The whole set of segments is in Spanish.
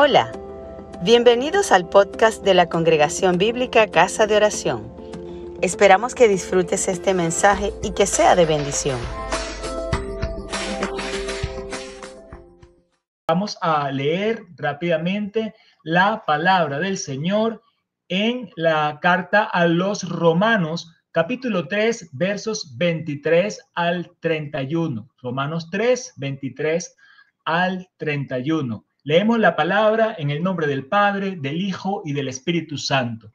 Hola, bienvenidos al podcast de la Congregación Bíblica Casa de Oración. Esperamos que disfrutes este mensaje y que sea de bendición. Vamos a leer rápidamente la palabra del Señor en la carta a los romanos, capítulo 3, versos 23 al 31. Romanos 3, 23 al 31. Leemos la palabra en el nombre del Padre, del Hijo y del Espíritu Santo.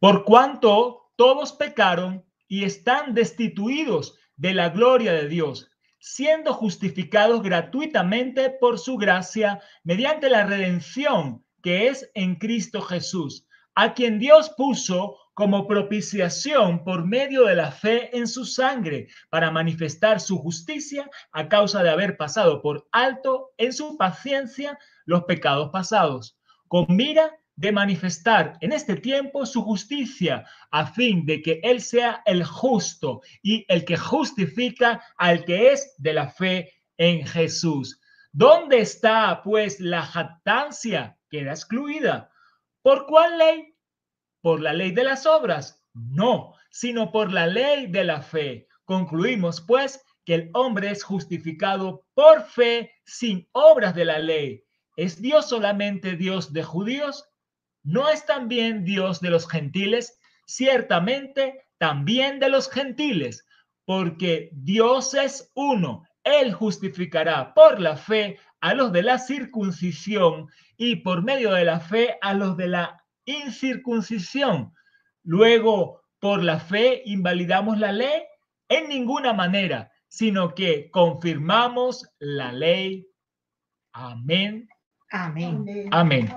Por cuanto todos pecaron y están destituidos de la gloria de Dios, siendo justificados gratuitamente por su gracia mediante la redención que es en Cristo Jesús, a quien Dios puso como propiciación por medio de la fe en su sangre para manifestar su justicia a causa de haber pasado por alto en su paciencia los pecados pasados, con mira de manifestar en este tiempo su justicia, a fin de que Él sea el justo y el que justifica al que es de la fe en Jesús. ¿Dónde está pues la jactancia? Queda excluida. ¿Por cuál ley? ¿Por la ley de las obras? No, sino por la ley de la fe. Concluimos, pues, que el hombre es justificado por fe sin obras de la ley. ¿Es Dios solamente Dios de judíos? ¿No es también Dios de los gentiles? Ciertamente también de los gentiles, porque Dios es uno. Él justificará por la fe a los de la circuncisión y por medio de la fe a los de la incircuncisión. Luego, por la fe, invalidamos la ley en ninguna manera, sino que confirmamos la ley. Amén. Amén. Amén.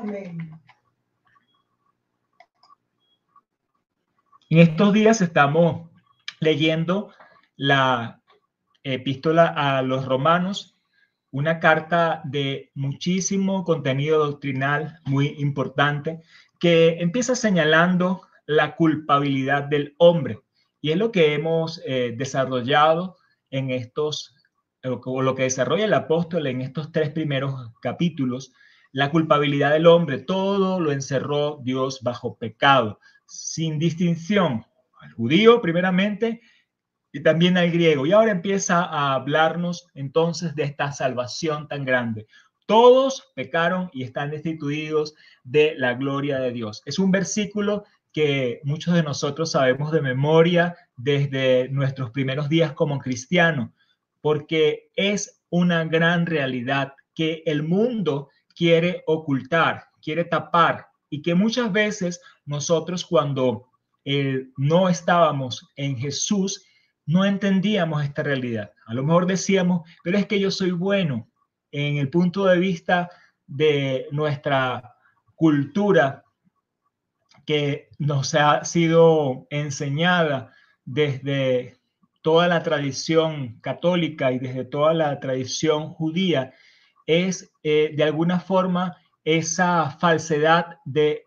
En estos días estamos leyendo la epístola a los romanos, una carta de muchísimo contenido doctrinal muy importante que empieza señalando la culpabilidad del hombre. Y es lo que hemos eh, desarrollado en estos, o lo que desarrolla el apóstol en estos tres primeros capítulos, la culpabilidad del hombre. Todo lo encerró Dios bajo pecado, sin distinción al judío primeramente y también al griego. Y ahora empieza a hablarnos entonces de esta salvación tan grande. Todos pecaron y están destituidos de la gloria de Dios. Es un versículo que muchos de nosotros sabemos de memoria desde nuestros primeros días como cristianos, porque es una gran realidad que el mundo quiere ocultar, quiere tapar y que muchas veces nosotros cuando eh, no estábamos en Jesús no entendíamos esta realidad. A lo mejor decíamos, pero es que yo soy bueno, en el punto de vista de nuestra cultura que nos ha sido enseñada desde toda la tradición católica y desde toda la tradición judía, es eh, de alguna forma esa falsedad de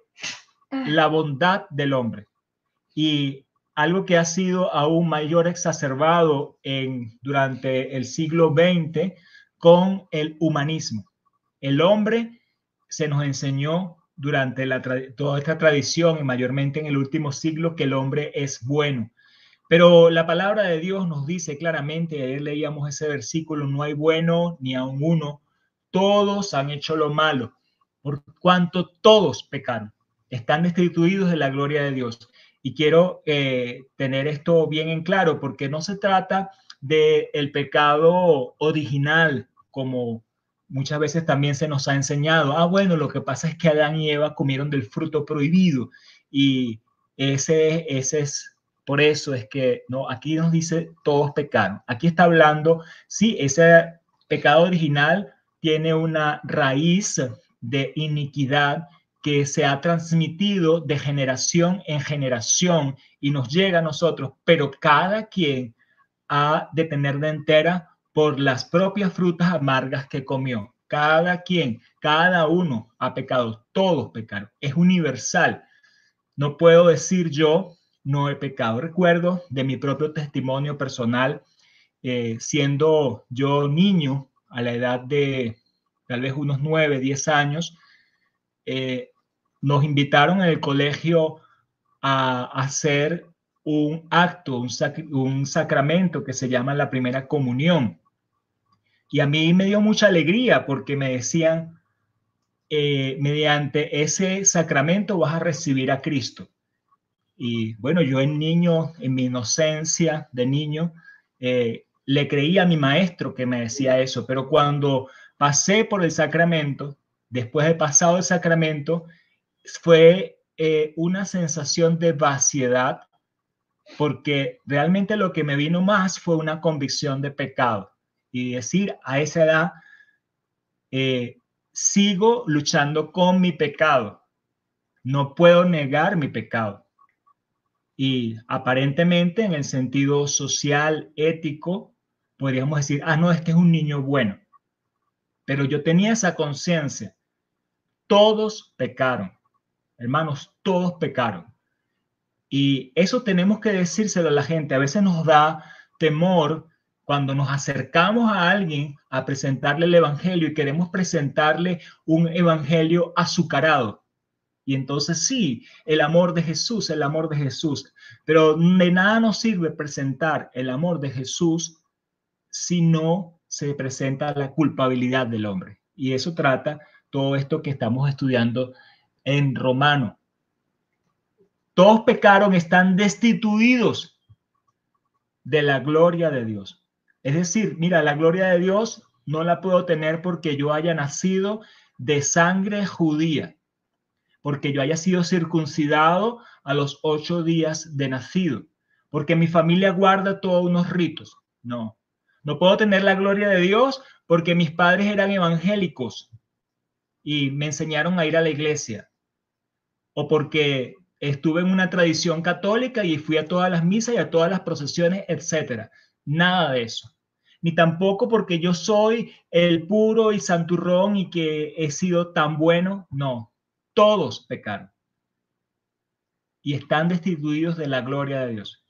la bondad del hombre. Y algo que ha sido aún mayor exacerbado en, durante el siglo XX con el humanismo. El hombre se nos enseñó durante toda esta tradición y mayormente en el último siglo que el hombre es bueno. Pero la palabra de Dios nos dice claramente, ayer leíamos ese versículo, no hay bueno ni aun uno, todos han hecho lo malo, por cuanto todos pecaron, están destituidos de la gloria de Dios. Y quiero eh, tener esto bien en claro, porque no se trata del el pecado original, como muchas veces también se nos ha enseñado. Ah, bueno, lo que pasa es que Adán y Eva comieron del fruto prohibido y ese, ese es, por eso es que, no, aquí nos dice todos pecaron. Aquí está hablando, sí, ese pecado original tiene una raíz de iniquidad que se ha transmitido de generación en generación y nos llega a nosotros, pero cada quien ha de tener de entera por las propias frutas amargas que comió. Cada quien, cada uno ha pecado, todos pecaron, es universal. No puedo decir yo no he pecado. Recuerdo de mi propio testimonio personal, eh, siendo yo niño a la edad de tal vez unos nueve, diez años, eh, nos invitaron en el colegio a, hacer un acto, un, sacramento que se llama la primera comunión. Y a mí me dio mucha alegría porque me decían, eh, mediante ese sacramento vas a recibir a Cristo. Y bueno, yo en niño, en mi inocencia de niño, eh, le creía a mi maestro que me decía eso, pero cuando pasé por el sacramento, después de pasado el sacramento, fue eh, una sensación de vaciedad, porque realmente lo que me vino más fue una convicción de pecado y decir a esa edad, eh, sigo luchando con mi pecado, no puedo negar mi pecado. Y aparentemente en el sentido social, ético, podríamos decir, ah, no, este es un niño bueno. Pero yo tenía esa conciencia. Todos pecaron. Hermanos, todos pecaron. Y eso tenemos que decírselo a la gente. A veces nos da temor cuando nos acercamos a alguien a presentarle el Evangelio y queremos presentarle un Evangelio azucarado. Y entonces sí, el amor de Jesús, el amor de Jesús. Pero de nada nos sirve presentar el amor de Jesús si no se presenta la culpabilidad del hombre. Y eso trata todo esto que estamos estudiando en Romano. Todos pecaron, están destituidos de la gloria de Dios. Es decir, mira, la gloria de Dios no la puedo tener porque yo haya nacido de sangre judía, porque yo haya sido circuncidado a los ocho días de nacido, porque mi familia guarda todos unos ritos. No, no puedo tener la gloria de Dios porque mis padres eran evangélicos y me enseñaron a ir a la iglesia. O porque estuve en una tradición católica y fui a todas las misas y a todas las procesiones, etcétera. Nada de eso. Ni tampoco porque yo soy el puro y santurrón y que he sido tan bueno. No, todos pecaron. Y están destituidos de la gloria de Dios.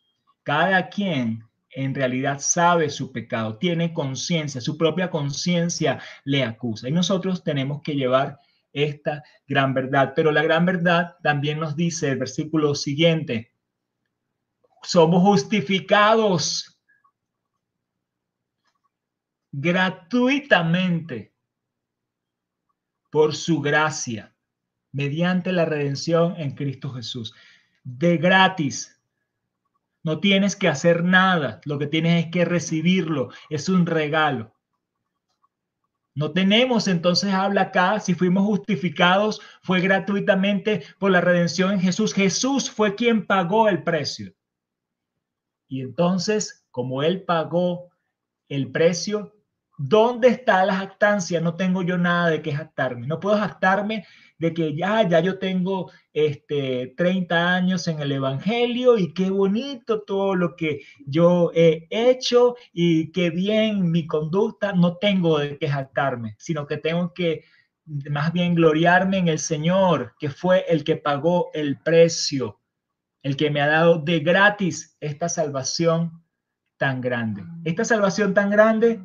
Cada quien en realidad sabe su pecado, tiene conciencia, su propia conciencia le acusa. Y nosotros tenemos que llevar esta gran verdad. Pero la gran verdad también nos dice el versículo siguiente, somos justificados gratuitamente por su gracia, mediante la redención en Cristo Jesús. De gratis, no tienes que hacer nada, lo que tienes es que recibirlo, es un regalo. No tenemos, entonces habla acá, si fuimos justificados, fue gratuitamente por la redención en Jesús. Jesús fue quien pagó el precio. Y entonces, como Él pagó el precio, ¿dónde está la jactancia? No tengo yo nada de qué jactarme. No puedo jactarme de que ya, ya yo tengo este, 30 años en el Evangelio y qué bonito todo lo que yo he hecho y qué bien mi conducta, no tengo de qué jactarme, sino que tengo que más bien gloriarme en el Señor, que fue el que pagó el precio, el que me ha dado de gratis esta salvación tan grande. Esta salvación tan grande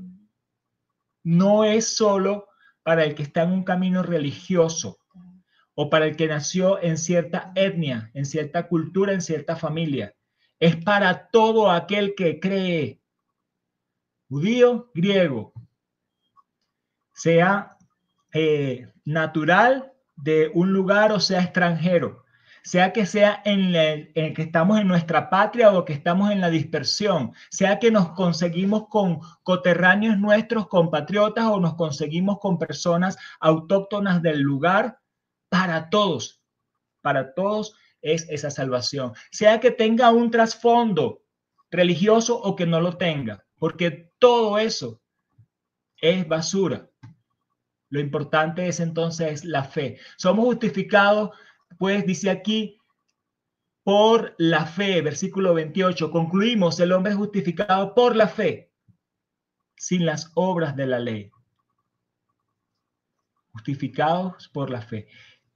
no es solo para el que está en un camino religioso, o para el que nació en cierta etnia, en cierta cultura, en cierta familia. Es para todo aquel que cree, judío, griego, sea eh, natural de un lugar o sea extranjero, sea que sea en, en, que estamos en nuestra patria o que estamos en la dispersión, sea que nos conseguimos con coterráneos nuestros, compatriotas o nos conseguimos con personas autóctonas del lugar, para todos, para todos es esa salvación. Sea que tenga un trasfondo religioso o que no lo tenga, porque todo eso es basura. Lo importante es entonces la fe. Somos justificados, pues dice aquí, por la fe, versículo 28. Concluimos, el hombre es justificado por la fe, sin las obras de la ley. Justificados por la fe.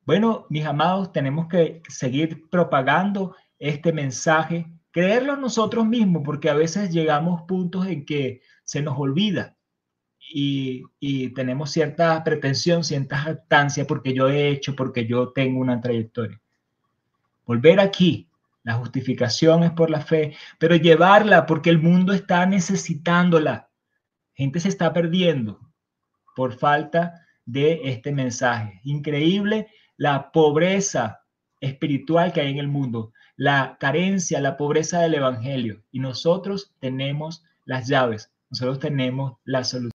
Bueno, mis amados, tenemos que seguir propagando este mensaje, creerlo nosotros mismos, porque a veces llegamos puntos en que se nos olvida y, tenemos cierta pretensión, cierta jactancia porque yo he hecho, porque yo tengo una trayectoria. Volver aquí, la justificación es por la fe, pero llevarla porque el mundo está necesitándola. Gente se está perdiendo por falta de este mensaje. Increíble la pobreza espiritual que hay en el mundo, la carencia, la pobreza del Evangelio. Y nosotros tenemos las llaves, nosotros tenemos la solución.